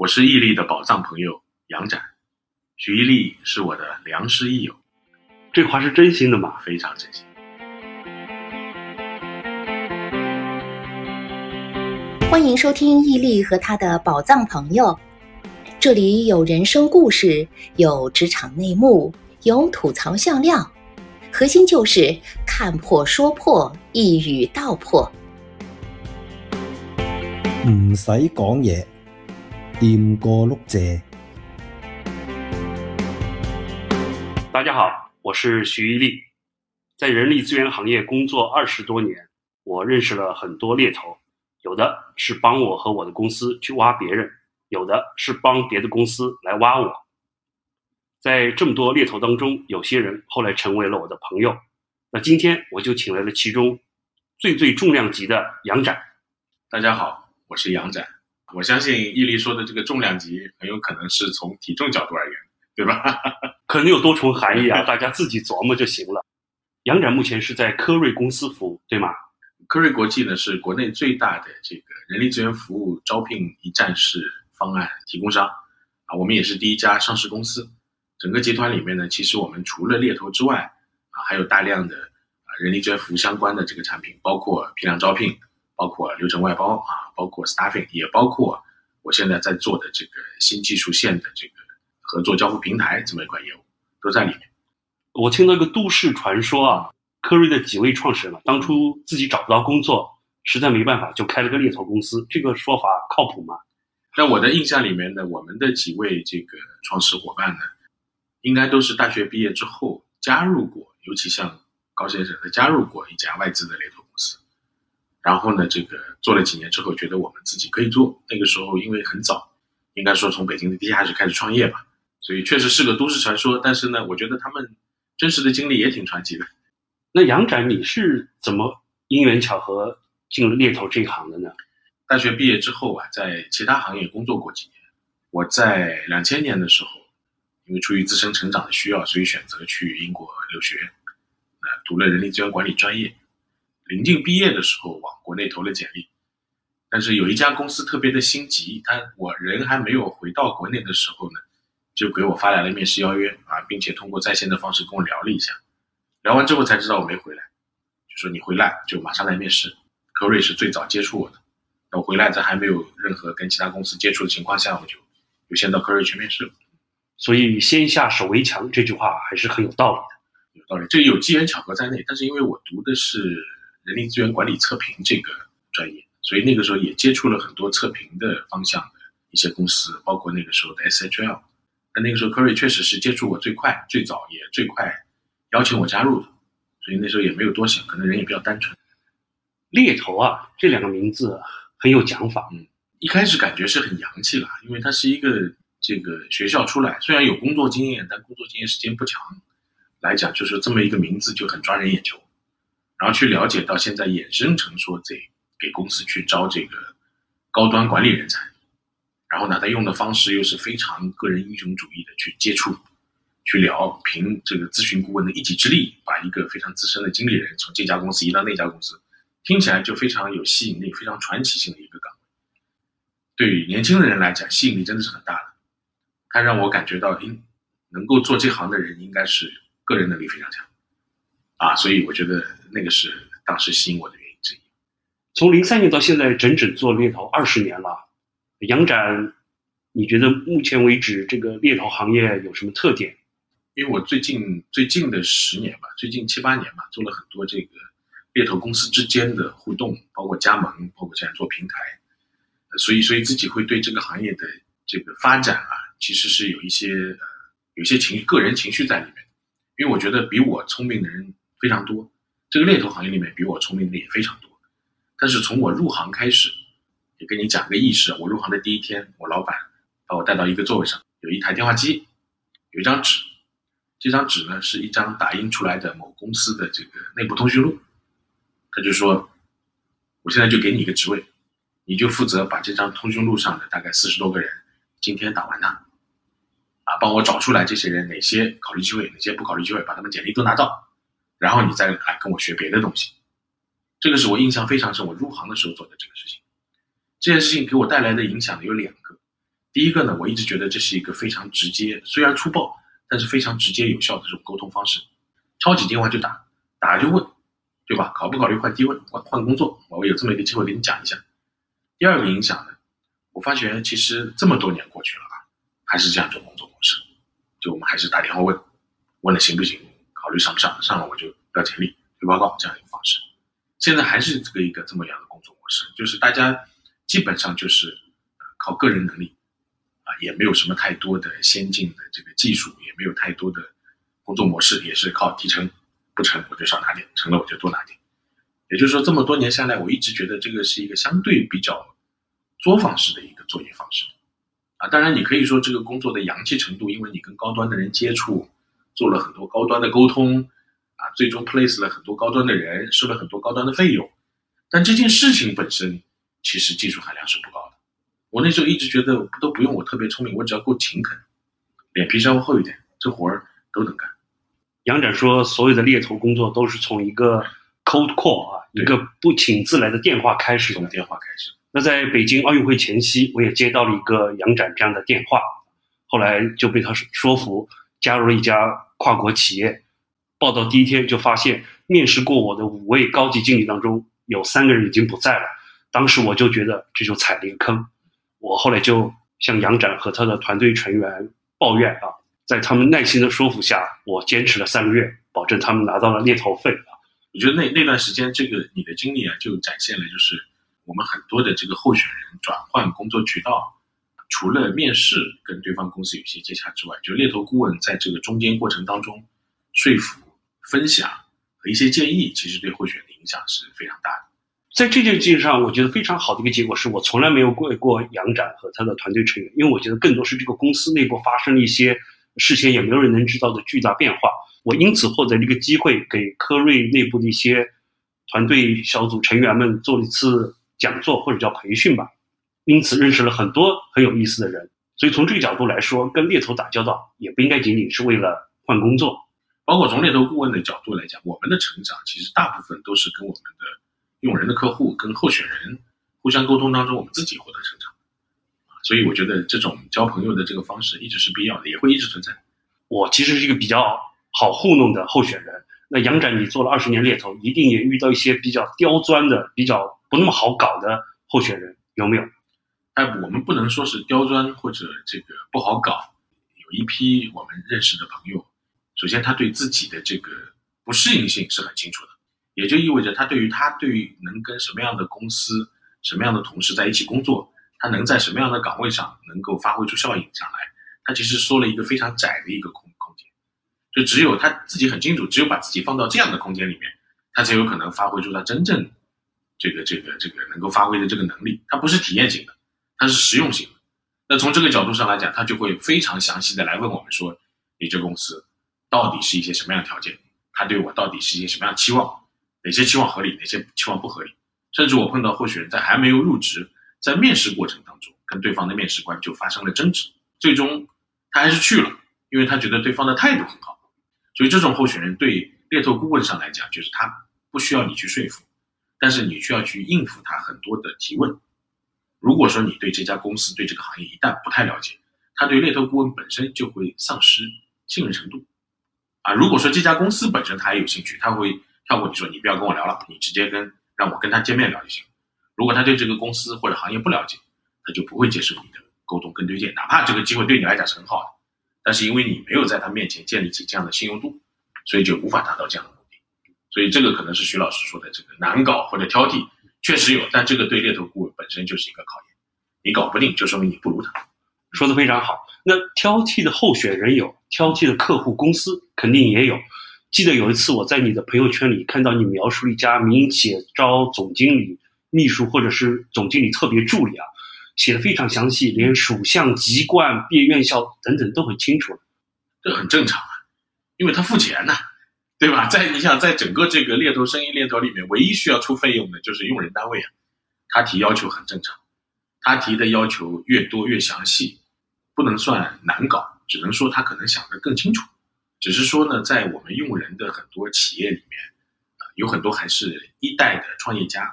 我是毅力的宝藏朋友杨展，徐毅力是我的良师益友，这话是真心的吗？非常真心。欢迎收听毅力和他的宝藏朋友，这里有人生故事，有职场内幕，有吐槽笑料，核心就是看破说破，一语道破。唔使讲嘢，掂過碌蔗。大家好，我是徐一力，在人力资源行业工作二十多年，我认识了很多猎头，有的是帮我和我的公司去挖别人，有的是帮别的公司来挖我。在这么多猎头当中，有些人后来成为了我的朋友。那今天我就请来了其中最最重量级的杨展。大家好，我是杨展。我相信毅力说的这个重量级，很有可能是从体重角度而言，对吧？可能有多重含义啊，大家自己琢磨就行了。杨展目前是在科瑞公司服务，对吗？科瑞国际呢是国内最大的这个人力资源服务招聘一站式方案提供商啊，我们也是第一家上市公司。整个集团里面呢，其实我们除了猎头之外啊，还有大量的啊人力资源服务相关的这个产品，包括批量招聘，包括流程外包啊，包括 staffing，也包括我现在在做的这个新技术线的这个合作交付平台这么一块业务，都在里面。我听到一个都市传说啊，科瑞的几位创始人啊，当初自己找不到工作，实在没办法，就开了个猎头公司。这个说法靠谱吗？在我的印象里面呢，我们的几位这个创始伙伴呢，应该都是大学毕业之后加入过，尤其像高先生，他加入过一家外资的猎头然后呢，这个做了几年之后，觉得我们自己可以做。那个时候因为很早，应该说从北京的地下室开始创业吧，所以确实是个都市传说。但是呢，我觉得他们真实的经历也挺传奇的。那杨展，你是怎么因缘巧合进入猎头这一行的呢？大学毕业之后啊，在其他行业工作过几年。我在两千年的时候，因为出于自身成长的需要，所以选择去英国留学，呃，读了人力资源管理专业。临近毕业的时候，往国内投了简历，但是有一家公司特别的心急，他我人还没有回到国内的时候呢，就给我发来了面试邀约啊，并且通过在线的方式跟我聊了一下。聊完之后才知道我没回来，就说你回来就马上来面试。科瑞是最早接触我的。那我回来在还没有任何跟其他公司接触的情况下，我就就先到科瑞去面试了。所以“先下手为强”这句话还是很有道理的。有道理，这有机缘巧合在内。但是因为我读的是人力资源管理测评这个专业，所以那个时候也接触了很多测评的方向的一些公司，包括那个时候的 SHL。但那个时候科瑞确实是接触我最快、最早也最快邀请我加入的，所以那时候也没有多想，可能人也比较单纯。猎头啊，这两个名字很有讲法。嗯，一开始感觉是很洋气啦，因为它是一个这个学校出来，虽然有工作经验，但工作经验时间不长，来讲就是这么一个名字就很抓人眼球。然后去了解到现在衍生成说这给公司去招这个高端管理人才，然后呢，他用的方式又是非常个人英雄主义的去接触、去聊，凭这个咨询顾问的一己之力，把一个非常资深的经理人从这家公司移到那家公司。听起来就非常有吸引力，非常传奇性的一个岗位。对于年轻的人来讲，吸引力真的是很大的。他让我感觉到，应能够做这行的人应该是个人能力非常强啊，所以我觉得那个是当时吸引我的原因之一。从零三年到现在，整整做猎头二十年了。杨展，你觉得目前为止这个猎头行业有什么特点？因为我最近最近的十年吧，最近七八年吧，做了很多这个。猎头公司之间的互动，包括加盟，包括现在做平台，所以所以自己会对这个行业的这个发展啊，其实是有一些呃有些情个人情绪在里面。因为我觉得比我聪明的人非常多，这个猎头行业里面比我聪明的也非常多。但是从我入行开始，也跟你讲个意识，我入行的第一天，我老板把我带到一个座位上，有一台电话机，有一张纸，这张纸呢是一张打印出来的某公司的这个内部通讯录。他就说：“我现在就给你一个职位，你就负责把这张通讯录上的大概四十多个人，今天打完它，啊，帮我找出来这些人哪些考虑机会，哪些不考虑机会，把他们简历都拿到，然后你再来跟我学别的东西。这个是我印象非常深，我入行的时候做的这个事情。这件事情给我带来的影响有两个，第一个呢，我一直觉得这是一个非常直接，虽然粗暴，但是非常直接有效的这种沟通方式。抄起电话就打，打就问，对吧？考不考虑换低位换换工作？我有这么一个机会给你讲一下。第二个影响呢，我发觉其实这么多年过去了啊，还是这样一种工作模式，就我们还是打电话问，问了行不行，考虑上不上，上了我就要简历推报告这样一个方式。现在还是这个一个这么样的工作模式，就是大家基本上就是靠个人能力啊。也没有什么太多的先进的这个技术，也没有太多的工作模式，也是靠提成，不成我就少拿点，成了我就多拿点。也就是说，这么多年下来，我一直觉得这个是一个相对比较作坊式的一个作业方式。啊，当然你可以说这个工作的洋气程度，因为你跟高端的人接触，做了很多高端的沟通，啊，最终 place 了很多高端的人，收了很多高端的费用。但这件事情本身，其实技术含量是不高的。我那时候一直觉得都不用我特别聪明，我只要够勤恳，脸皮稍微厚一点，这活儿都能干。杨展说，所有的猎头工作都是从一个 cold call 啊，一个不请自来的电话开始。从电话开始。那在北京奥运会前夕，我也接到了一个杨展这样的电话，后来就被他说服，加入了一家跨国企业。报道第一天就发现，面试过我的五位高级经理当中，有三个人已经不在了。当时我就觉得这就踩了一个坑。我后来就向杨展和他的团队成员抱怨啊，在他们耐心的说服下，我坚持了三个月，保证他们拿到了猎头费啊。我觉得那那段时间，这个你的经历啊，就展现了就是我们很多的这个候选人转换工作渠道，除了面试跟对方公司有些接洽之外，就猎头顾问在这个中间过程当中，说服、分享和一些建议，其实对候选人的影响是非常大的。在这件事情上，我觉得非常好的一个结果是我从来没有过过杨展和他的团队成员，因为我觉得更多是这个公司内部发生了一些事前也没有人能知道的巨大变化。我因此获得了一个机会，给科瑞内部的一些团队小组成员们做了一次讲座或者叫培训吧，因此认识了很多很有意思的人。所以从这个角度来说，跟猎头打交道也不应该仅仅是为了换工作，包括从猎头顾问的角度来讲，我们的成长其实大部分都是跟我们的。用人的客户跟候选人互相沟通当中，我们自己获得成长，所以我觉得这种交朋友的这个方式一直是必要的，也会一直存在。我其实是一个比较好糊弄的候选人。那杨展，你做了二十年猎头，一定也遇到一些比较刁钻的、比较不那么好搞的候选人，有没有？哎，我们不能说是刁钻或者这个不好搞。有一批我们认识的朋友，首先他对自己的这个不适应性是很清楚的。也就意味着他对于他对于能跟什么样的公司、什么样的同事在一起工作，他能在什么样的岗位上能够发挥出效应上来，他其实说了一个非常窄的一个空空间，就只有他自己很清楚，只有把自己放到这样的空间里面，他才有可能发挥出他真正这个这个这个能够发挥的这个能力。他不是体验型的，他是实用型。那从这个角度上来讲，他就会非常详细的来问我们说，你这公司到底是一些什么样的条件？他对我到底是一些什么样的期望？哪些期望合理，哪些期望不合理？甚至我碰到候选人在还没有入职，在面试过程当中，跟对方的面试官就发生了争执，最终他还是去了，因为他觉得对方的态度很好。所以这种候选人对猎头顾问上来讲，就是他不需要你去说服，但是你需要去应付他很多的提问。如果说你对这家公司、对这个行业一旦不太了解，他对猎头顾问本身就会丧失信任程度。啊，如果说这家公司本身他也有兴趣，他会。跳过你说你不要跟我聊了，你直接跟让我跟他见面聊就行。如果他对这个公司或者行业不了解，他就不会接受你的沟通跟推荐，哪怕这个机会对你来讲是很好的，但是因为你没有在他面前建立起这样的信用度，所以就无法达到这样的目的。所以这个可能是徐老师说的这个难搞或者挑剔，确实有，但这个对猎头顾问本身就是一个考验。你搞不定，就说明你不如他。说的非常好。那挑剔的候选人有，挑剔的客户公司肯定也有。记得有一次，我在你的朋友圈里看到你描述一家民营企业招总经理、秘书或者是总经理特别助理啊，写的非常详细，连属相、籍贯、毕业院校等等都很清楚。这很正常啊，因为他付钱呢，对吧？在你想，在整个这个猎头生意链条里面，唯一需要出费用的就是用人单位啊。他提要求很正常，他提的要求越多越详细，不能算难搞，只能说他可能想得更清楚。只是说呢，在我们用人的很多企业里面，啊，有很多还是一代的创业家，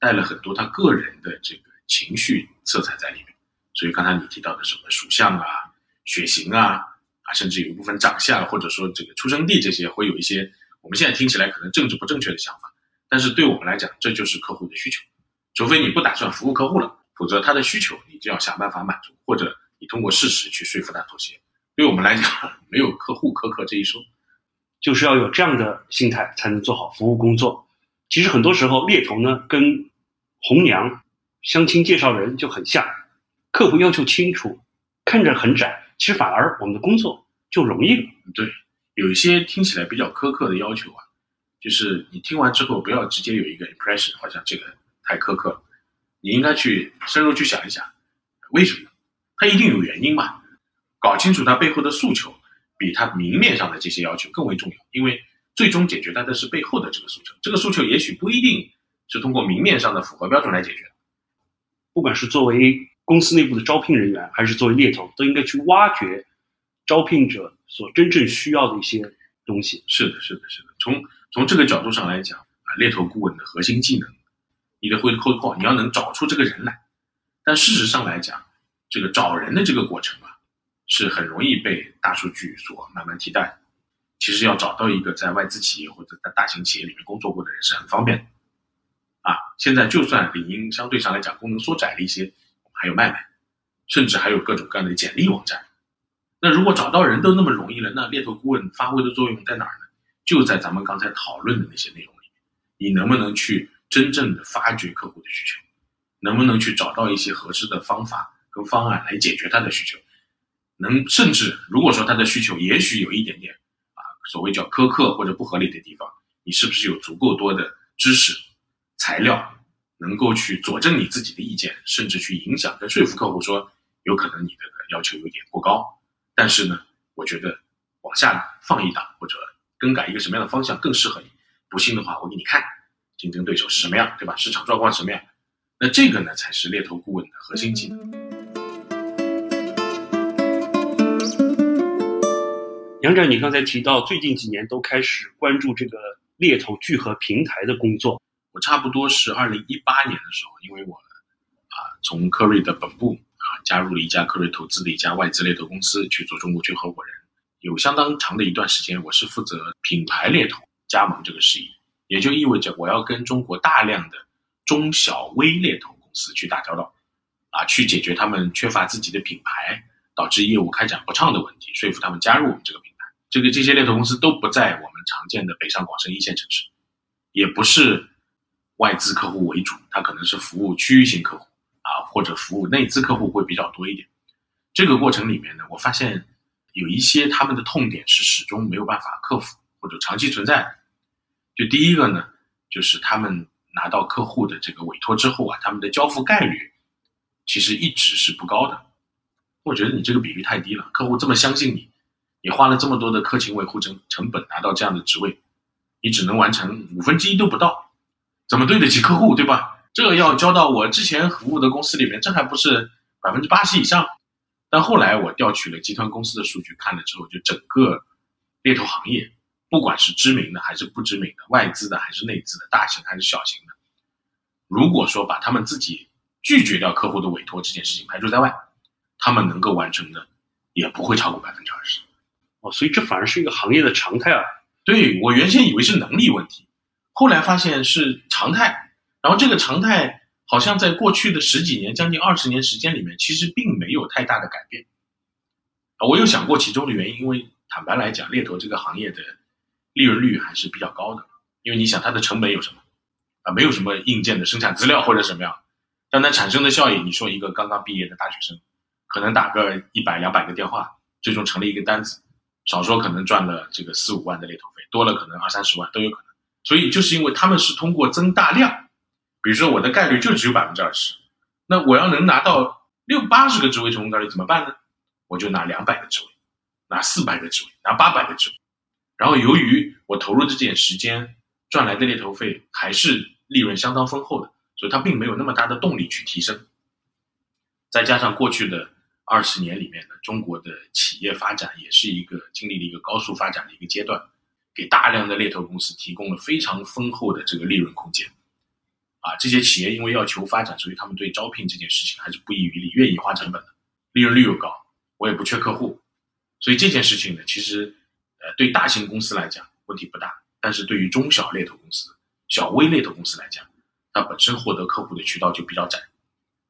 带了很多他个人的这个情绪色彩在里面。所以刚才你提到的什么属相啊、血型啊啊，甚至有一部分长相或者说这个出生地这些，会有一些我们现在听起来可能政治不正确的想法，但是对我们来讲，这就是客户的需求。除非你不打算服务客户了，否则他的需求你就要想办法满足，或者你通过事实去说服他妥协。对我们来讲，没有客户苛刻这一说。就是要有这样的心态，才能做好服务工作。其实很多时候，猎头呢跟红娘、相亲介绍人就很像，客户要求清楚，看着很窄，其实反而我们的工作就容易了。对，有一些听起来比较苛刻的要求啊，就是你听完之后不要直接有一个 impression，好像这个太苛刻了，你应该去深入去想一想，为什么？他一定有原因嘛，搞清楚他背后的诉求。比他明面上的这些要求更为重要，因为最终解决它的是背后的这个诉求。这个诉求也许不一定是通过明面上的符合标准来解决。不管是作为公司内部的招聘人员，还是作为猎头，都应该去挖掘招聘者所真正需要的一些东西。是的，是的，是的。从从这个角度上来讲啊，猎头顾问的核心技能，你的会扣扣，你要能找出这个人来。但事实上来讲，这个找人的这个过程啊。是很容易被大数据所慢慢替代。其实要找到一个在外资企业或者在大型企业里面工作过的人是很方便的。啊，现在就算领英相对上来讲功能缩窄了一些，还有卖卖，甚至还有各种各样的简历网站。那如果找到人都那么容易了，那猎头顾问发挥的作用在哪儿呢？就在咱们刚才讨论的那些内容里。你能不能去真正的发掘客户的需求？能不能去找到一些合适的方法跟方案来解决他的需求？能甚至如果说他的需求也许有一点点啊，所谓叫苛刻或者不合理的地方，你是不是有足够多的知识材料，能够去佐证你自己的意见，甚至去影响跟说服客户说，有可能你的要求有点过高，但是呢，我觉得往下放一档或者更改一个什么样的方向更适合你。不信的话，我给你看竞争对手是什么样，对吧？市场状况什么样？那这个呢，才是猎头顾问的核心技能。杨展，你刚才提到最近几年都开始关注这个猎头聚合平台的工作。我差不多是二零一八年的时候，因为我啊从科瑞的本部加入了一家科瑞投资的一家外资猎头公司去做中国区合伙人，有相当长的一段时间，我是负责品牌猎头加盟这个事宜，也就意味着我要跟中国大量的中小微猎头公司去打交道，啊，去解决他们缺乏自己的品牌导致业务开展不畅的问题，说服他们加入我们这个品。这个这些猎头公司都不在我们常见的北上广深一线城市，也不是外资客户为主，它可能是服务区域性客户，或者服务内资客户会比较多一点。这个过程里面呢，我发现有一些他们的痛点是始终没有办法克服或者长期存在的。就第一个呢，就是他们拿到客户的这个委托之后啊，他们的交付概率其实一直是不高的。我觉得你这个比例太低了，客户这么相信你。你花了这么多的客情维护成成本拿到这样的职位，你只能完成五分之一都不到，怎么对得起客户，对吧？这个要交到我之前服务的公司里面，这还不是百分之八十以上？但后来我调取了集团公司的数据看了之后，就整个猎头行业，不管是知名的还是不知名的，外资的还是内资的，大型还是小型的，如果说把他们自己拒绝掉客户的委托这件事情排除在外，他们能够完成的也不会超过百分之二十。哦，所以这反而是一个行业的常态啊！对我原先以为是能力问题，后来发现是常态。然后这个常态好像在过去的十几年、将近二十年时间里面，其实并没有太大的改变。啊，我有想过其中的原因，因为坦白来讲，猎头这个行业的利润率还是比较高的。因为你想，它的成本有什么？啊，没有什么硬件的生产资料或者什么样，但它产生的效益，你说一个刚刚毕业的大学生，可能打个一百两百个电话，最终成了一个单子。少说可能赚了这个四五万的猎头费，多了可能二三十万都有可能。所以就是因为他们是通过增大量，比如说我的概率就只有百分之二十，那我要能拿到六八十个职位成功概率怎么办呢？我就拿两百个职位，拿四百个职位，拿八百个职位。然后由于我投入这点时间赚来的猎头费还是利润相当丰厚的，所以它并没有那么大的动力去提升。再加上过去的。二十年里面呢，中国的企业发展也是一个经历了一个高速发展的一个阶段，给大量的猎头公司提供了非常丰厚的这个利润空间。啊，这些企业因为要求发展，所以他们对招聘这件事情还是不遗余力，愿意花成本的，利润率又高，我也不缺客户，所以这件事情呢，其实呃对大型公司来讲问题不大，但是对于中小猎头公司、小微猎头公司来讲，它本身获得客户的渠道就比较窄，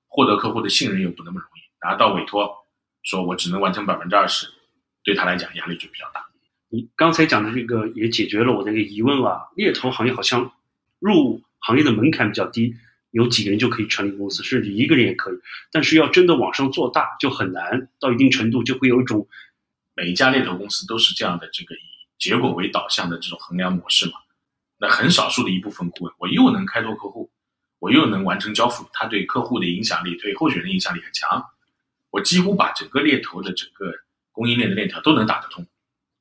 获得客户的信任又不那么容易，拿到委托，说我只能完成百分之二十，对他来讲压力就比较大。你刚才讲的这个也解决了我的一个疑问啊，猎头行业好像入行业的门槛比较低，有几个人就可以成立公司，甚至一个人也可以。但是要真的往上做大就很难，到一定程度就会有一种每一家猎头公司都是这样的这个以结果为导向的这种衡量模式嘛。那很少数的一部分顾问，我又能开拓客户，我又能完成交付，他对客户的影响力、对候选人影响力很强，我几乎把整个猎头的整个供应链的链条都能打得通。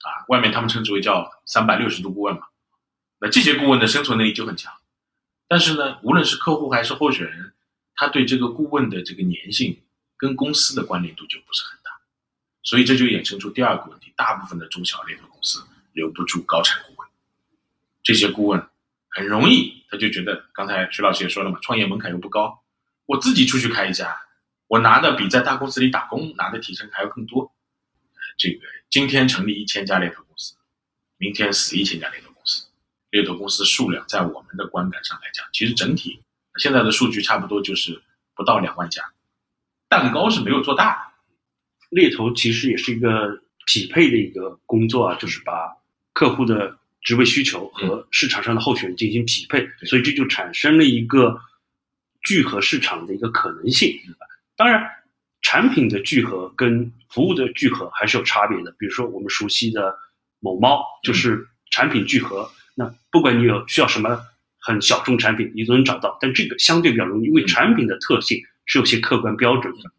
啊，外面他们称之为叫三百六十度顾问嘛，那这些顾问的生存能力就很强，但是呢，无论是客户还是候选人，他对这个顾问的这个粘性跟公司的关联度就不是很大，所以这就衍生出第二个问题：大部分的中小猎头公司留不住高产顾问，这些顾问很容易他就觉得，刚才徐老师也说了嘛，创业门槛又不高，我自己出去开一家，我拿的比在大公司里打工拿的提成还要更多，这个。今天成立一千家猎头公司，明天死一千家猎头。猎头公司数量在我们的观感上来讲，其实整体现在的数据差不多就是不到两万家，蛋糕是没有做大。猎头其实也是一个匹配的一个工作啊，就是把客户的职位需求和市场上的候选人进行匹配，所以这就产生了一个聚合市场的一个可能性。当然。产品的聚合跟服务的聚合还是有差别的。比如说，我们熟悉的某猫就是产品聚合，那不管你有需要什么很小众产品，你都能找到。但这个相对比较容易，因为产品的特性是有些客观标准的。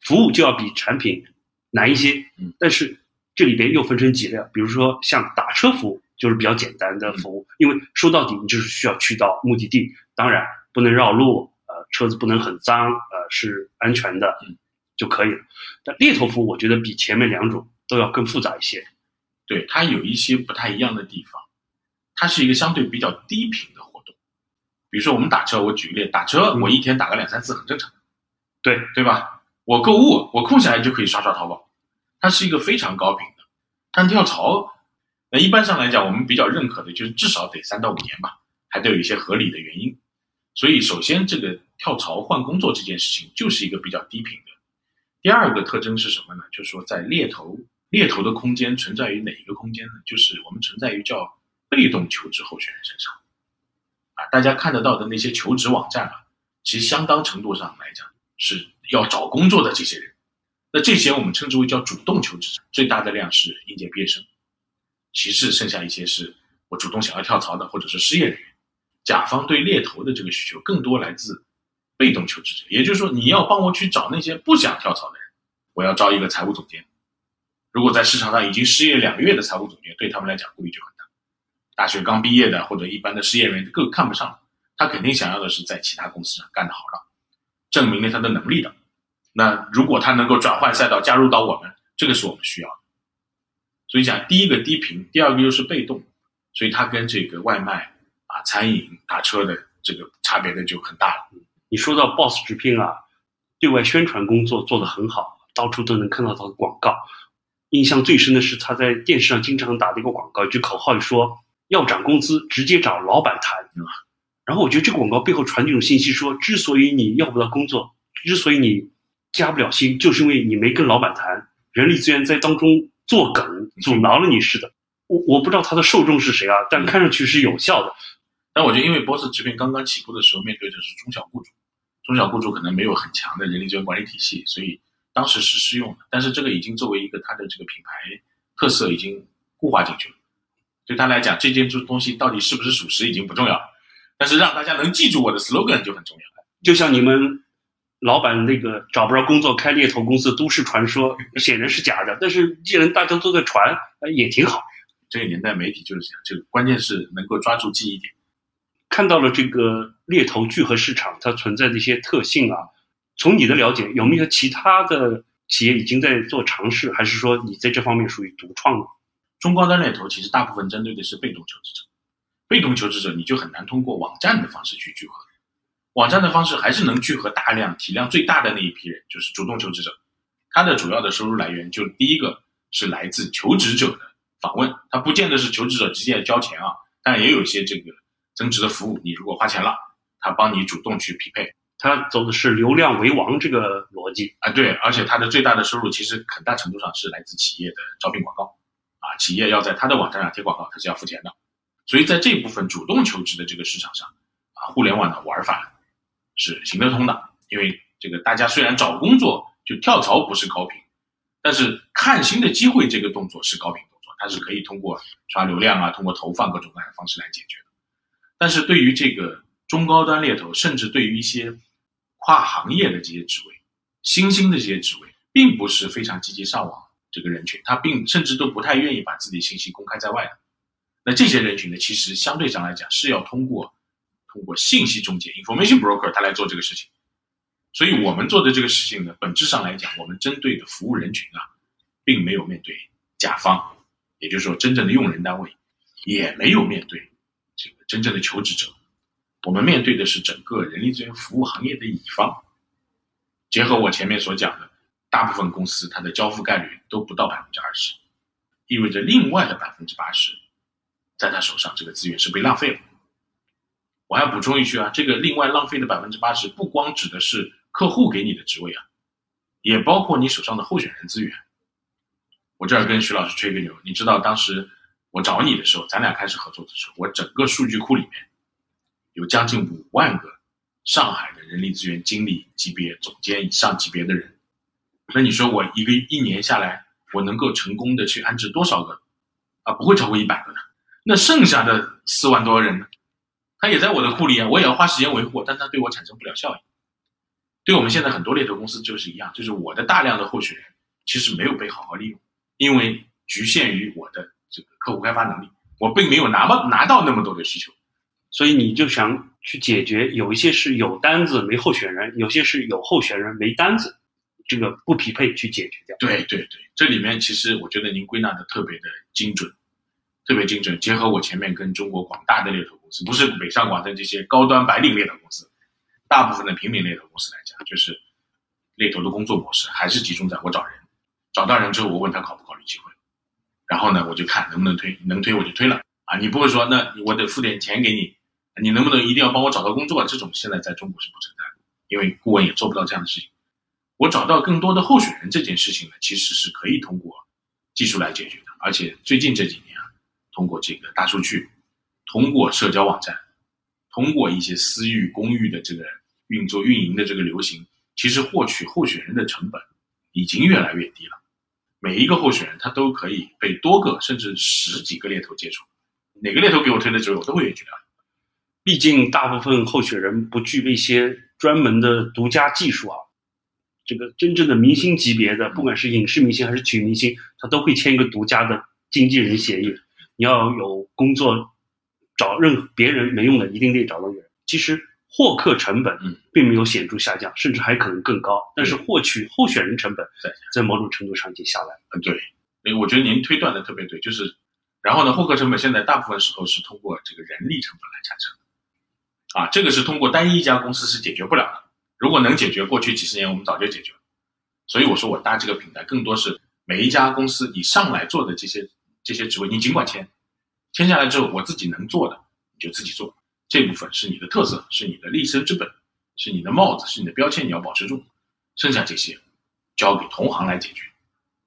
服务就要比产品难一些，但是这里边又分成几类，比如说像打车服务就是比较简单的服务，因为说到底你就是需要去到目的地，当然不能绕路，呃，车子不能很脏，呃，是安全的。就可以了，但猎头服务我觉得比前面两种都要更复杂一些，对它有一些不太一样的地方，它是一个相对比较低频的活动，比如说我们打车，我举个例，打车我一天打个两三次很正常，对对吧？我购物我空下来就可以刷刷淘宝，它是一个非常高频的，但跳槽，那一般上来讲我们比较认可的就是至少得三到五年吧，还得有一些合理的原因，所以首先这个跳槽换工作这件事情就是一个比较低频的。第二个特征是什么呢？就是说，在猎头猎头的空间存在于哪一个空间呢？就是我们存在于叫被动求职候选人身上，啊，大家看得到的那些求职网站啊，其实相当程度上来讲是要找工作的这些人，那这些我们称之为叫主动求职者，最大的量是应届毕业生，其次剩下一些是我主动想要跳槽的或者是失业人员，甲方对猎头的这个需求更多来自。被动求职者，也就是说，你要帮我去找那些不想跳槽的人。我要招一个财务总监，如果在市场上已经失业两个月的财务总监，对他们来讲顾虑就很。大学刚毕业的或者一般的失业人员更看不上，他肯定想要的是在其他公司上干得好的，证明了他的能力的。那如果他能够转换赛道加入到我们，这个是我们需要的。所以讲，第一个低频，第二个又是被动，所以它跟这个外卖啊、餐饮、打车的这个差别的就很大了。你说到 Boss 直聘啊，对外宣传工作做得很好，到处都能看到他的广告。印象最深的是他在电视上经常打的一个广告，一句口号说：“要涨工资，直接找老板谈。”然后我觉得这个广告背后传递一种信息，说之所以你要不到工作，之所以你加不了薪，就是因为你没跟老板谈，人力资源在当中作梗，阻挠了你似的。我我不知道他的受众是谁啊，但看上去是有效的。但我觉得，因为 Boss 直聘刚刚起步的时候，面对的是中小雇主。中小雇主可能没有很强的人力资源管理体系，所以当时是适用的。但是这个已经作为一个它的这个品牌特色已经固化进去了。对他来讲，这件东西到底是不是属实已经不重要了，但是让大家能记住我的 slogan 就很重要了。就像你们老板那个找不着工作开猎头公司都市传说，显然是假的。但是既然大家都在传，也挺好。这个年代媒体就是这样，就关键是能够抓住记忆点。看到了这个猎头聚合市场它存在的一些特性啊，从你的了解，有没有其他的企业已经在做尝试，还是说你在这方面属于独创呢？中高端猎头其实大部分针对的是被动求职者，被动求职者你就很难通过网站的方式去聚合，网站的方式还是能聚合大量体量最大的那一批人，就是主动求职者。他的主要的收入来源，就第一个是来自求职者的访问，他不见得是求职者直接交钱啊，但也有一些这个增值的服务。你如果花钱了，他帮你主动去匹配，他走的是流量为王这个逻辑啊。对，而且他的最大的收入其实很大程度上是来自企业的招聘广告啊，企业要在他的网站上贴广告，他是要付钱的。所以在这部分主动求职的这个市场上啊，互联网的玩法。是行得通的，因为这个大家虽然找工作就跳槽不是高频，但是看新的机会这个动作是高频动作，它是可以通过刷流量啊，通过投放各种各样的方式来解决的。但是对于这个中高端猎头，甚至对于一些跨行业的这些职位、新兴的这些职位，并不是非常积极上网这个人群，他并甚至都不太愿意把自己信息公开在外的。那这些人群呢，其实相对上来讲是要通过。通过信息中介 （information broker） 他来做这个事情，所以我们做的这个事情呢，本质上来讲，我们针对的服务人群啊，并没有面对甲方，也就是说真正的用人单位，也没有面对这个真正的求职者，我们面对的是整个人力资源服务行业的乙方。结合我前面所讲的，大部分公司它的交付概率都不到百分之二十，意味着另外的百分之八十，在他手上这个资源是被浪费了。我还要补充一句啊，这个另外浪费的百分之八十，不光指的是客户给你的职位啊，也包括你手上的候选人资源。我这儿跟徐老师吹个牛，你知道当时我找你的时候，咱俩开始合作的时候，我整个数据库里面有将近五万个上海的人力资源经理级别、总监以上级别的人。那你说我一个一年下来，我能够成功的去安置多少个？啊，不会超过一百个的。那剩下的四万多人呢？他也在我的库里啊，我也要花时间维护，但他对我产生不了效应。对我们现在很多猎头公司就是一样，就是我的大量的候选人其实没有被好好利用，因为局限于我的这个客户开发能力，我并没有拿到拿到那么多的需求，所以你就想去解决，有一些是有单子没候选人，有些是有候选人没单子，这个不匹配去解决掉。对对对，这里面其实我觉得您归纳的特别的精准。特别精准，结合我前面跟中国广大的猎头公司，不是北上广深这些高端白领猎头公司，大部分的平民猎头公司来讲，就是猎头的工作模式还是集中在我找人，找到人之后，我问他考不考虑机会，然后呢，我就看能不能推，能推我就推了啊。你不会说，那我得付点钱给你，你能不能一定要帮我找到工作？这种现在在中国是不存在的，因为顾问也做不到这样的事情。我找到更多的候选人这件事情呢，其实是可以通过技术来解决的，而且最近这几年啊。通过这个大数据，通过社交网站，通过一些私域公域的这个运作运营的这个流行，其实获取候选人的成本已经越来越低了。每一个候选人他都可以被多个甚至十几个猎头接触，哪个猎头给我推的职位，我都会去聊。毕竟大部分候选人不具备一些专门的独家技术啊，这个真正的明星级别的，不管是影视明星还是体育明星，他都会签一个独家的经纪人协议。你要有工作，找任别人没用的，一定得找到人。其实获客成本并没有显著下降，甚至还可能更高。但是获取候选人成本在在某种程度上已经下来了。嗯，对，我觉得您推断的特别对，就是，然后呢，获客成本现在大部分时候是通过这个人力成本来产生的，啊，这个是通过单一一家公司是解决不了的。如果能解决，过去几十年我们早就解决了。所以我说我搭这个平台，更多是每一家公司你上来做的这些。这些职位你尽管签，签下来之后，我自己能做的你就自己做，这部分是你的特色，是你的立身之本，是你的帽子，是你的标签，你要保持住。剩下这些交给同行来解决。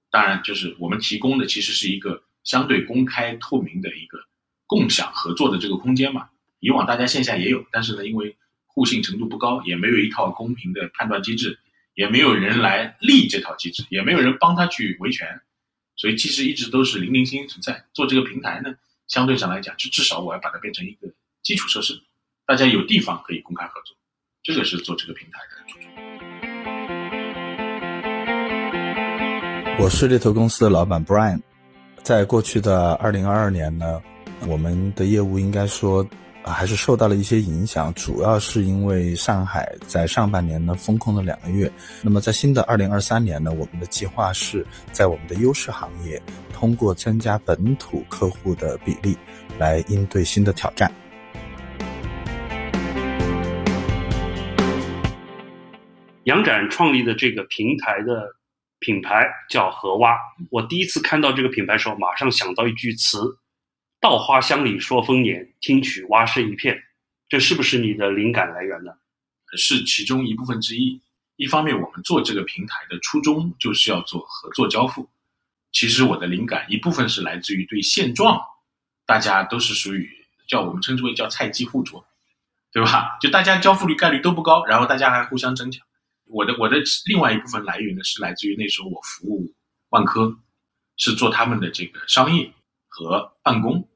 当然，就是我们提供的其实是一个相对公开透明的一个共享合作的这个空间嘛。以往大家线下也有，但是呢，因为互信程度不高，也没有一套公平的判断机制，也没有人来立这套机制，也没有人帮他去维权。所以其实一直都是零零星星存在。做这个平台呢，相对上来讲，就至少我要把它变成一个基础设施，大家有地方可以公开合作。这个是做这个平台的初衷。我是猎头公司的老板 Brian，在过去的二零二二年呢，我们的业务应该说。啊，还是受到了一些影响，主要是因为上海在上半年呢封控了两个月。那么在新的二零二三年呢，我们的计划是在我们的优势行业，通过增加本土客户的比例，来应对新的挑战。杨展创立的这个平台的品牌叫河蛙。我第一次看到这个品牌的时候，马上想到一句词：“稻花香里说丰年，听取蛙声一片。”这是不是你的灵感来源呢？是其中一部分之一。一方面，我们做这个平台的初衷就是要做合作交付。其实我的灵感一部分是来自于对现状，大家都是属于叫我们称之为叫菜鸡互啄，对吧？就大家交付率概率都不高，然后大家还互相争抢。我的我的另外一部分来源呢，是来自于那时候我服务万科，是做他们的这个商业和办公。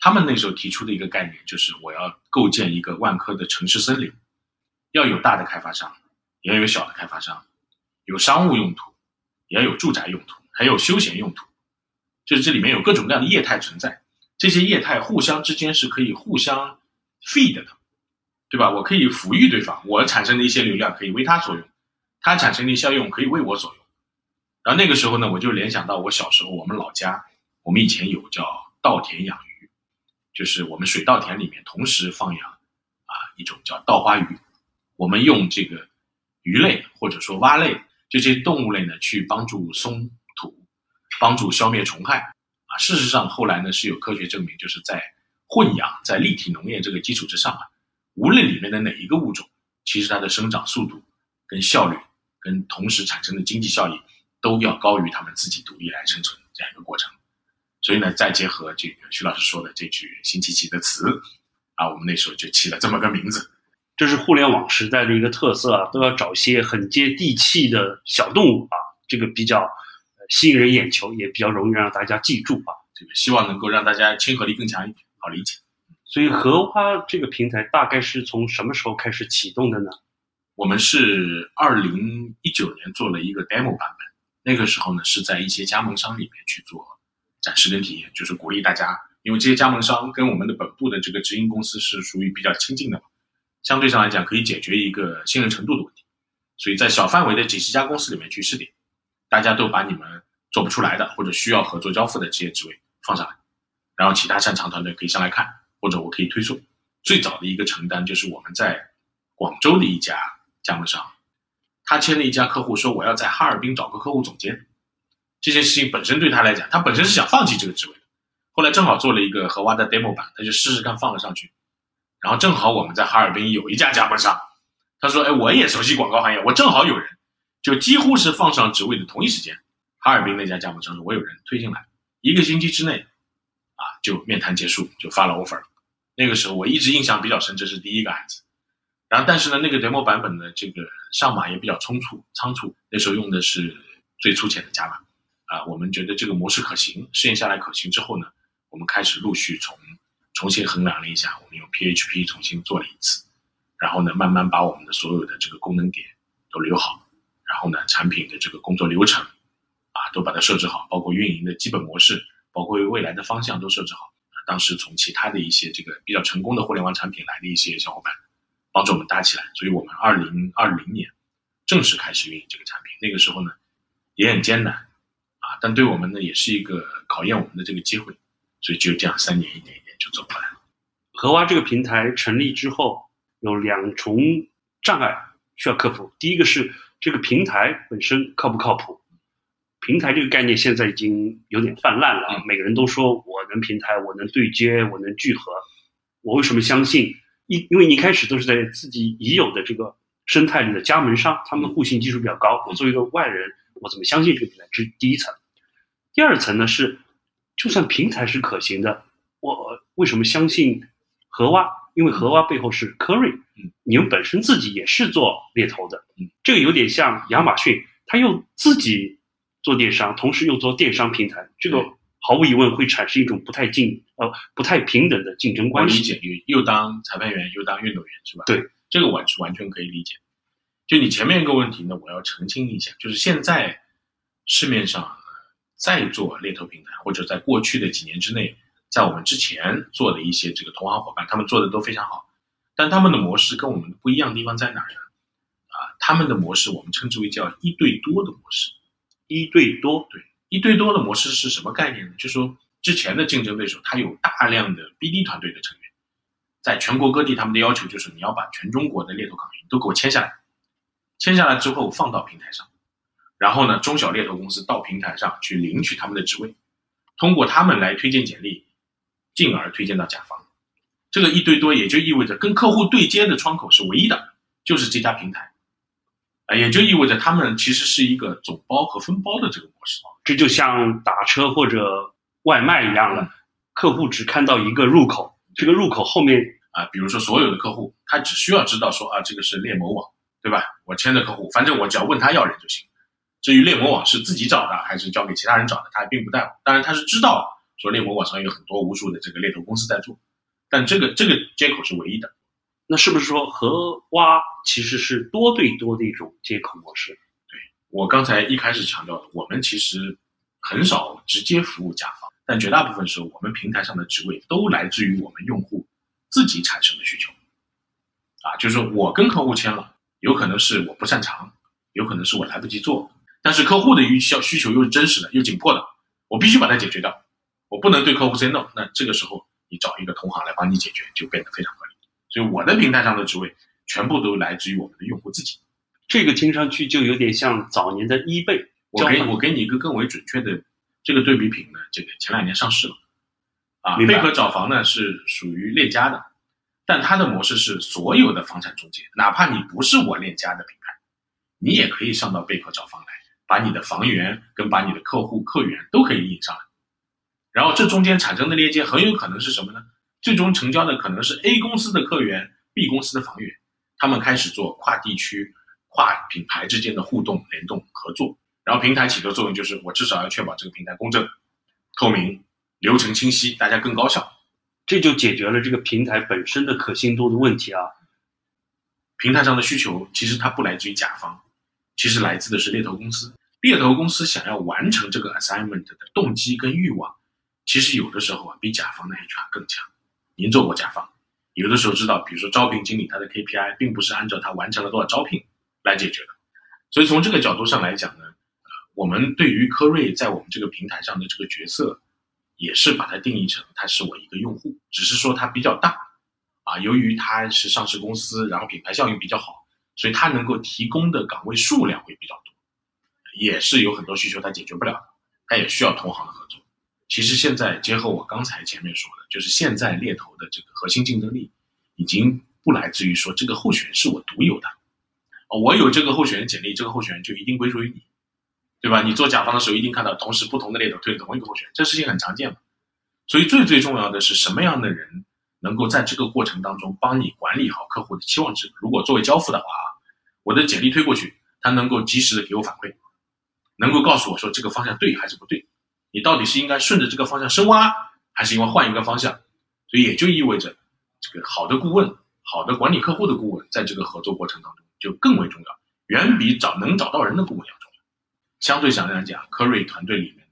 他们那时候提出的一个概念就是，我要构建一个万科的城市森林，要有大的开发商，也要有小的开发商，有商务用途，也要有住宅用途，还有休闲用途，就是这里面有各种各样的业态存在。这些业态互相之间是可以互相 feed 的，对吧？我可以抚育对方，我产生的一些流量可以为他所用。他产生的效用可以为我所用，然后那个时候呢，我就联想到我小时候，我们老家，我们以前有叫稻田养鱼，就是我们水稻田里面同时放养啊一种叫稻花鱼，我们用这个鱼类或者说蛙类这些动物类呢去帮助松土，帮助消灭虫害啊。事实上后来呢是有科学证明，就是在混养在立体农业这个基础之上啊，无论里面的哪一个物种，其实它的生长速度跟效率。跟同时产生的经济效益都要高于它们自己独立来生存这样一个过程，所以呢，再结合这个徐老师说的这句辛弃疾的词，啊，我们那时候就起了这么个名字。这是互联网时代的一个特色啊，都要找些很接地气的小动物啊，这个比较吸引人眼球，也比较容易让大家记住啊。这个希望能够让大家亲和力更强一点，好理解。所以荷花这个平台大概是从什么时候开始启动的呢？我们是二零一九年做了一个 demo 版本，那个时候呢是在一些加盟商里面去做展示跟体验，就是鼓励大家，因为这些加盟商跟我们的本部的这个直营公司是属于比较亲近的嘛，相对上来讲可以解决一个信任程度的问题，所以在小范围的几十家公司里面去试点，大家都把你们做不出来的或者需要合作交付的这些职位放上来，然后其他擅长团队可以上来看，或者我可以推送。最早的一个承担就是我们在广州的一家。加盟商，他签了一家客户，说我要在哈尔滨找个客户总监。这件事情本身对他来讲，他本身是想放弃这个职位的。后来正好做了一个和蛙的 demo 版，他就试试看放了上去。然后正好我们在哈尔滨有一家加盟商，他说：“哎，我也熟悉广告行业，我正好有人，就几乎是放上职位的同一时间。”哈尔滨那家加盟商说：“我有人推进来，一个星期之内，啊，就面谈结束，就发了 offer。”那个时候我一直印象比较深，这是第一个案子。然后，但是呢，那个 demo 版本的这个上马也比较匆促，仓促。那时候用的是最粗浅的加码，啊，我们觉得这个模式可行，试验下来可行之后呢，我们开始陆续从重新衡量了一下，我们用 PHP 重新做了一次，然后呢，慢慢把我们的所有的这个功能点都留好，然后呢，产品的这个工作流程，啊，都把它设置好，包括运营的基本模式，包括未来的方向都设置好。当时从其他的一些这个比较成功的互联网产品来的一些小伙伴。帮助我们搭起来，所以我们二零二零年正式开始运营这个产品。那个时候呢，也很艰难，但对我们呢也是一个考验我们的这个机会，所以就这样三年一点一点就走过来了。荷蛙这个平台成立之后，有两重障碍需要克服。第一个是这个平台本身靠不靠谱？平台这个概念现在已经有点泛滥了，每个人都说我能平台，我能对接，我能聚合，我为什么相信？一，因为你一开始都是在自己已有的这个生态里的加盟商，他们的互信技术比较高。我作为一个外人，我怎么相信这个平台？这是第一层。第二层呢是，就算平台是可行的，我为什么相信河蛙？因为河蛙背后是 Curry，你们本身自己也是做猎头的，这个有点像亚马逊，他又自己做电商，同时又做电商平台，这个。毫无疑问会产生一种不太竞呃不太平等的竞争关系。理解，又又当裁判员又当运动员是吧？对，这个完是完全可以理解。就你前面一个问题呢，我要澄清一下，就是现在市面上在做猎头平台，或者在过去的几年之内，在我们之前做的一些这个同行伙伴，他们做的都非常好，但他们的模式跟我们不一样的地方在哪儿呢？啊，他们的模式我们称之为叫一对多的模式，一对多，对。一对多的模式是什么概念呢？就是说，之前的竞争对手他有大量的 BD 团队的成员，在全国各地，他们的要求就是你要把全中国的猎头岗位都给我签下来，签下来之后放到平台上，然后呢，中小猎头公司到平台上去领取他们的职位，通过他们来推荐简历，进而推荐到甲方。这个一对多也就意味着跟客户对接的窗口是唯一的，就是这家平台，啊，也就意味着他们其实是一个总包和分包的这个模式。这就像打车或者外卖一样了，客户只看到一个入口，这个入口后面啊，比如说所有的客户，他只需要知道说啊，这个是猎某网，对吧？我签的客户，反正我只要问他要人就行。至于猎魔网是自己找的还是交给其他人找的，他并不在乎。当然他是知道说猎魔网上有很多无数的这个猎头公司在做。但这个这个接口是唯一的，那是不是说和挖其实是多对多的一种接口模式？对我刚才一开始强调的，我们其实很少直接服务甲方，但绝大部分时候，我们平台上的职位都来自于我们用户自己产生的需求。啊，就是我跟客户签了，有可能是我不擅长，有可能是我来不及做，但是客户的需需求又是真实的又紧迫的，我必须把它解决掉，我不能对客户 say no。那这个时候。你找一个同行来帮你解决，就变得非常合理。所以我的平台上的职位全部都来自于我们的用户自己。这个听上去就有点像早年的 eBay。我给我给你一个更为准确的这个对比品呢，这个前两年上市了。啊，贝壳找房呢是属于链家的，但它的模式是所有的房产中介，哪怕你不是我链家的品牌，你也可以上到贝壳找房来，把你的房源跟把你的客户客源都可以引上来。然后这中间产生的链接很有可能是什么呢？最终成交的可能是 A 公司的客源，B 公司的房源，他们开始做跨地区、跨品牌之间的互动、联动、合作。然后平台起的作用就是，我至少要确保这个平台公正、透明、流程清晰，大家更高效。这就解决了这个平台本身的可信度的问题啊。平台上的需求其实它不来自于甲方，其实来自的是猎头公司。猎头公司想要完成这个 assignment 的动机跟欲望。其实有的时候啊，比甲方的 HR 更强。您做过甲方，有的时候知道，比如说招聘经理他的 KPI 并不是按照他完成了多少招聘来解决的。所以从这个角度上来讲呢，呃，我们对于科瑞在我们这个平台上的这个角色，也是把它定义成他是我一个用户，只是说它比较大，啊，由于它是上市公司，然后品牌效应比较好，所以它能够提供的岗位数量会比较多，也是有很多需求它解决不了的，它也需要同行的合作。其实现在结合我刚才前面说的，就是现在猎头的这个核心竞争力，已经不来自于说这个候选人是我独有的，我有这个候选人简历，这个候选人就一定归属于你，对吧？你做甲方的时候一定看到同时不同的猎头推同一个候选人，这事情很常见嘛。所以最最重要的是什么样的人能够在这个过程当中帮你管理好客户的期望值？如果作为交付的话啊，我的简历推过去，他能够及时的给我反馈，能够告诉我说这个方向对还是不对。你到底是应该顺着这个方向深挖，还是应该换一个方向？所以也就意味着，这个好的顾问、好的管理客户的顾问，在这个合作过程当中就更为重要，远比找能找到人的顾问要重要。相对上来讲，科瑞团队里面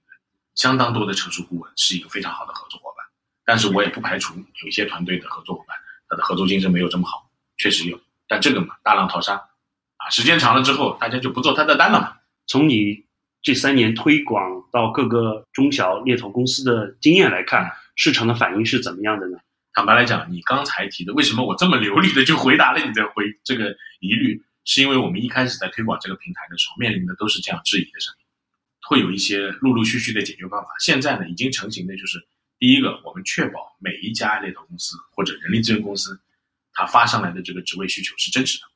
相当多的成熟顾问是一个非常好的合作伙伴。但是我也不排除有一些团队的合作伙伴，他的合作精神没有这么好，确实有。但这个嘛，大浪淘沙，啊，时间长了之后，大家就不做他的单了嘛。从你。这三年推广到各个中小猎头公司的经验来看，市场的反应是怎么样的呢？坦白来讲，你刚才提的，为什么我这么流利的就回答了你的回这个疑虑？是因为我们一开始在推广这个平台的时候，面临的都是这样质疑的声音，会有一些陆陆续续的解决办法。现在呢，已经成型的就是，第一个，我们确保每一家猎头公司或者人力资源公司，他发上来的这个职位需求是真实的，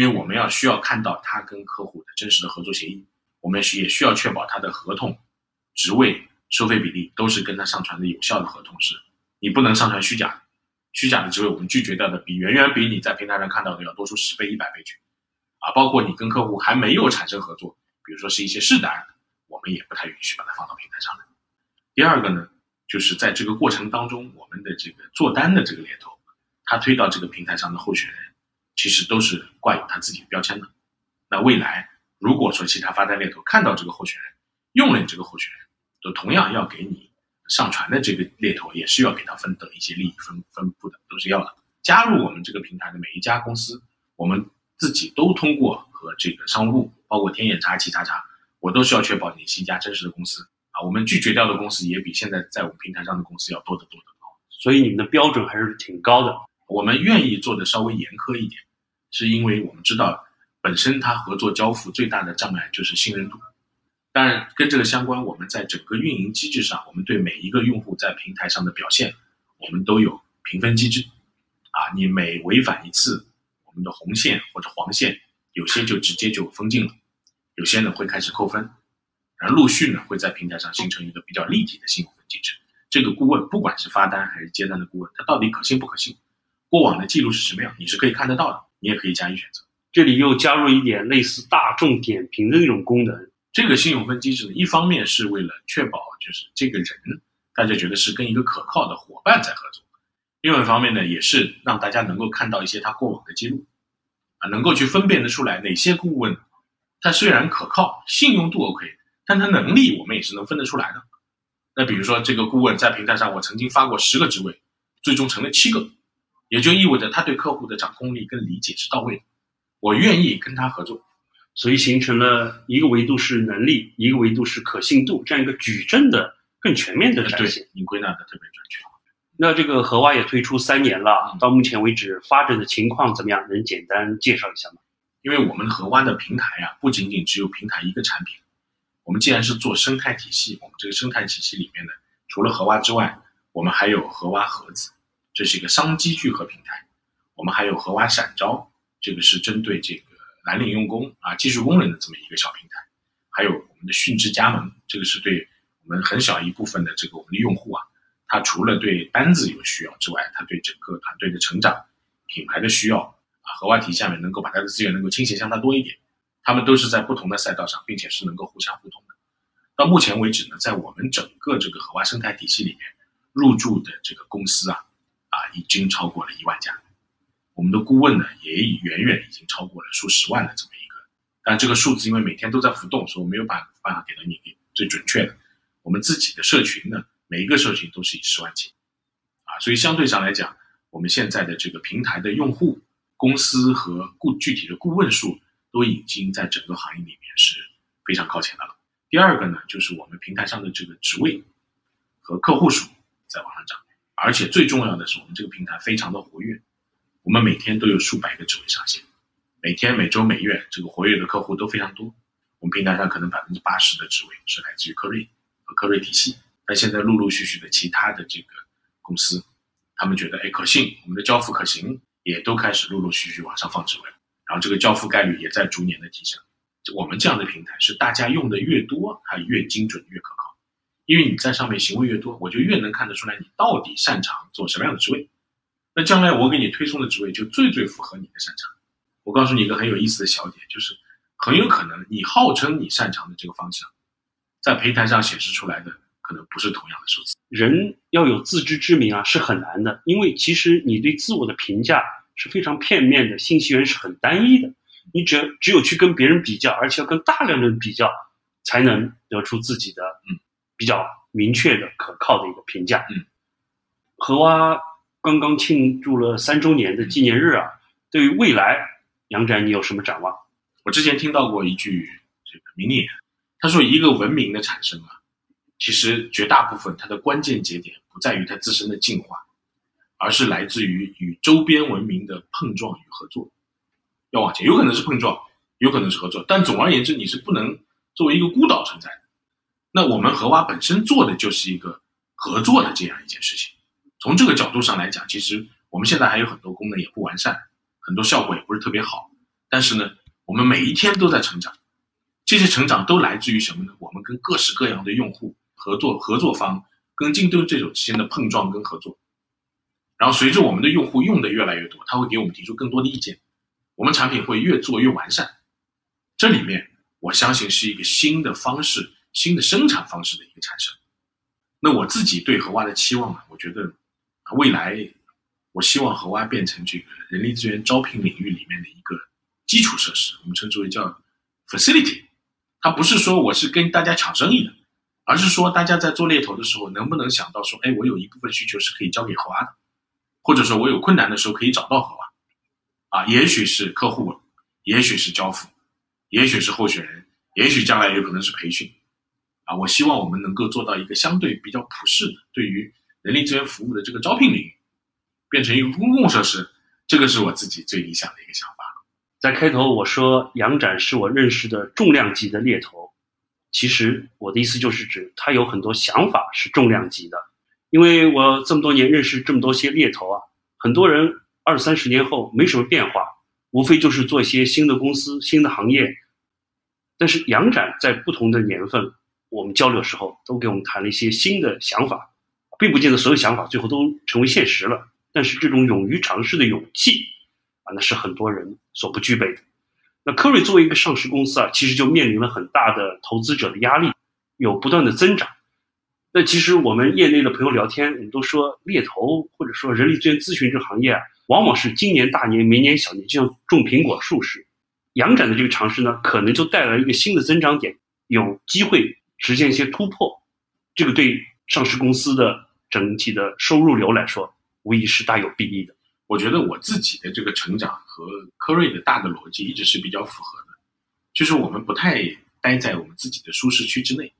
因为我们要需要看到他跟客户的真实的合作协议。我们是也需要确保他的合同、职位、收费比例都是跟他上传的有效的合同是，你不能上传虚假的，虚假的职位我们拒绝掉的比远远比你在平台上看到的要多出十倍、一百倍去，啊，包括你跟客户还没有产生合作，比如说是一些试单，我们也不太允许把它放到平台上来。第二个呢，就是在这个过程当中，我们的这个做单的这个猎头，他推到这个平台上的候选人，其实都是挂有他自己的标签的，那未来。如果说其他发单猎头看到这个候选人用了你这个候选人，都同样要给你上传的这个猎头也是要给他分等一些利益分分布的，都是要的。加入我们这个平台的每一家公司，我们自己都通过和这个商务部，包括天眼查、企查查，我都是要确保你是一家真实的公司啊。我们拒绝掉的公司也比现在在我们平台上的公司要多得多得多。所以你们的标准还是挺高的。我们愿意做的稍微严苛一点，是因为我们知道。本身它合作交付最大的障碍就是信任度。当然，跟这个相关，我们在整个运营机制上，我们对每一个用户在平台上的表现，我们都有评分机制。啊，你每违反一次，我们的红线或者黄线，有些就直接就封禁了，有些呢会开始扣分，然后陆续呢会在平台上形成一个比较立体的信用分机制。这个顾问不管是发单还是接单的顾问，他到底可信不可信？过往的记录是什么样？你是可以看得到的，你也可以加以选择。这里又加入一点类似大众点评的那种功能。这个信用分机制呢，一方面是为了确保就是这个人大家觉得是跟一个可靠的伙伴在合作，另外一方面呢，也是让大家能够看到一些他过往的记录，啊，能够去分辨得出来哪些顾问他虽然可靠，信用度 OK，但他能力我们也是能分得出来的。那比如说这个顾问在平台上，我曾经发过十个职位，最终成了七个，也就意味着他对客户的掌控力跟理解是到位的，我愿意跟他合作。所以形成了一个维度是能力，一个维度是可信度，这样一个矩阵的更全面的展现。您归纳的特别准确。那这个河蛙也推出三年了，到目前为止发展的情况怎么样？能简单介绍一下吗？因为我们河蛙的平台啊，不仅仅只有平台一个产品，我们既然是做生态体系，我们这个生态体系里面呢，除了河蛙之外，我们还有河蛙盒子，这是一个商机聚合平台；我们还有河蛙闪招，这个是针对这个。蓝领用工啊，技术工人的这么一个小平台，还有我们的训智加盟，这个是对我们很小一部分的这个我们的用户啊，他除了对单子有需要之外，他对整个团队的成长、品牌的需要啊，和外体下面能够把他的资源能够倾斜向他多一点，他们都是在不同的赛道上，并且是能够互相互通的。到目前为止呢，在我们整个这个荷花生态体系里面，入驻的这个公司啊，啊，已经超过了一万家。我们的顾问呢，也已远远已经超过了数十万的这么一个，但这个数字因为每天都在浮动，所以我没有办办法给到你最准确的。我们自己的社群呢，每一个社群都是以十万计，啊，所以相对上来讲，我们现在的这个平台的用户、公司和顾具体的顾问数都已经在整个行业里面是非常靠前的了。第二个呢，就是我们平台上的这个职位和客户数在往上涨，而且最重要的是，我们这个平台非常的活跃。我们每天都有数百个职位上线，每天、每周、每月，这个活跃的客户都非常多。我们平台上可能百分之八十的职位是来自于科瑞和科瑞体系。但现在陆陆续续的其他的这个公司，他们觉得哎可信，我们的交付可行，也都开始陆陆续续往上放职位，然后这个交付概率也在逐年的提升。我们这样的平台是大家用的越多，它越精准越可靠，因为你在上面行为越多，我就越能看得出来你到底擅长做什么样的职位。那将来我给你推送的职位就最最符合你的擅长。我告诉你一个很有意思的小点，就是很有可能你号称你擅长的这个方向，在平台上显示出来的可能不是同样的数字。人要有自知之明啊，是很难的，因为其实你对自我的评价是非常片面的，信息源是很单一的。你只只有去跟别人比较，而且要跟大量的人比较，才能得出自己的嗯比较明确的可靠的一个评价。嗯，和蛙。刚刚庆祝了三周年的纪念日啊，对于未来，杨展你有什么展望？我之前听到过一句这个名言，他说一个文明的产生啊，其实绝大部分它的关键节点不在于它自身的进化，而是来自于与周边文明的碰撞与合作。要往前，有可能是碰撞，有可能是合作，但总而言之，你是不能作为一个孤岛存在的。那我们荷蛙本身做的就是一个合作的这样一件事情。从这个角度上来讲，其实我们现在还有很多功能也不完善，很多效果也不是特别好。但是呢，我们每一天都在成长，这些成长都来自于什么呢？我们跟各式各样的用户合作，合作方跟京东这种之间的碰撞跟合作。然后随着我们的用户用的越来越多，他会给我们提出更多的意见，我们产品会越做越完善。这里面我相信是一个新的方式、新的生产方式的一个产生。那我自己对荷蛙的期望呢？我觉得。未来，我希望河蛙变成这个人力资源招聘领域里面的一个基础设施，我们称之为叫 facility。它不是说我是跟大家抢生意的，而是说大家在做猎头的时候，能不能想到说，哎，我有一部分需求是可以交给和蛙的，或者说我有困难的时候可以找到和蛙。啊，也许是客户，也许是交付，也许是候选人，也许将来有可能是培训。啊，我希望我们能够做到一个相对比较普适的，对于。人力资源服务的这个招聘领域变成一个公共设施，这个是我自己最理想的一个想法。在开头我说杨展是我认识的重量级的猎头，其实我的意思就是指他有很多想法是重量级的。因为我这么多年认识这么多些猎头啊，很多人二三十年后没什么变化，无非就是做一些新的公司、新的行业。但是杨展在不同的年份，我们交流时候都给我们谈了一些新的想法，并不见得所有想法最后都成为现实了。但是这种勇于尝试的勇气。啊，那是很多人所不具备的。那科瑞作为一个上市公司啊，其实就面临了很大的投资者的压力，有不断的增长。那其实我们业内的朋友聊天，我们都说猎头或者说人力资源咨询这个行业啊，往往是今年大年，明年小年，就像种苹果树似的。杨展的这个尝试呢，可能就带来一个新的增长点，有机会实现一些突破。这个对上市公司的整体的收入流来说，无疑是大有裨益的。我觉得我自己的这个成长和科瑞的大的逻辑一直是比较符合的，就是我们不太待在我们自己的舒适区之内，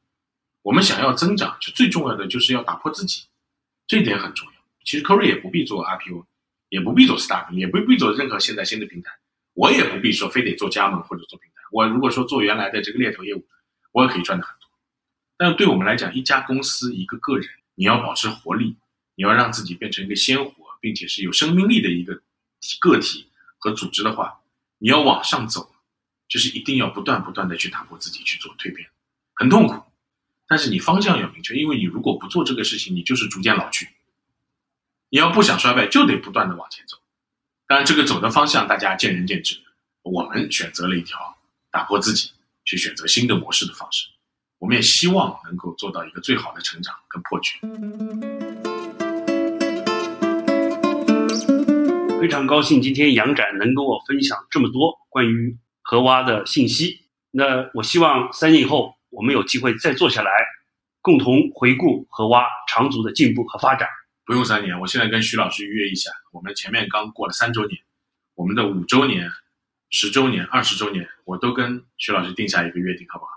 我们想要增长，就最重要的就是要打破自己，这一点很重要。其实科瑞也不必做 RPO，也不必做 Staff，也不必做任何现在新的平台，我也不必说非得做加盟或者做平台。我如果说做原来的这个猎头业务，我也可以赚的很多。但对我们来讲，一家公司一个个人，你要保持活力，你要让自己变成一个鲜活。并且是有生命力的一个个体和组织的话，你要往上走，就是一定要不断不断的去打破自己去做蜕变，很痛苦，但是你方向要明确，因为你如果不做这个事情，你就是逐渐老去。你要不想衰败，就得不断的往前走。当然，这个走的方向大家见仁见智。我们选择了一条打破自己，去选择新的模式的方式。我们也希望能够做到一个最好的成长跟破局。非常高兴今天杨展能跟我分享这么多关于河蛙的信息。那我希望三年以后我们有机会再坐下来，共同回顾河蛙长足的进步和发展。不用三年，我现在跟徐老师预约一下，我们前面刚过了三周年，我们的五周年、十周年、二十周年，我都跟徐老师定下一个约定，好不好？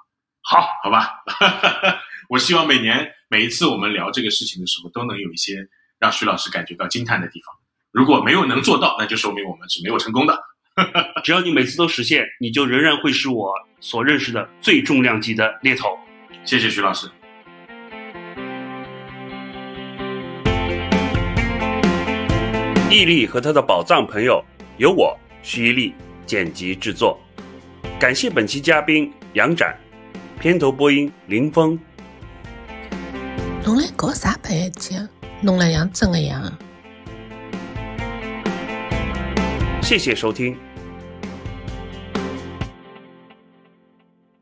好，好吧。我希望每年每一次我们聊这个事情的时候，都能有一些让徐老师感觉到惊叹的地方。如果没有能做到，那就说明我们是没有成功的。只要你每次都实现，你就仍然会是我所认识的最重量级的猎头。谢谢徐老师。毅力和他的宝藏朋友由我徐毅力剪辑制作，感谢本期嘉宾杨展，片头播音林峰。侬来搞啥白相？弄了像真的样。谢谢收听。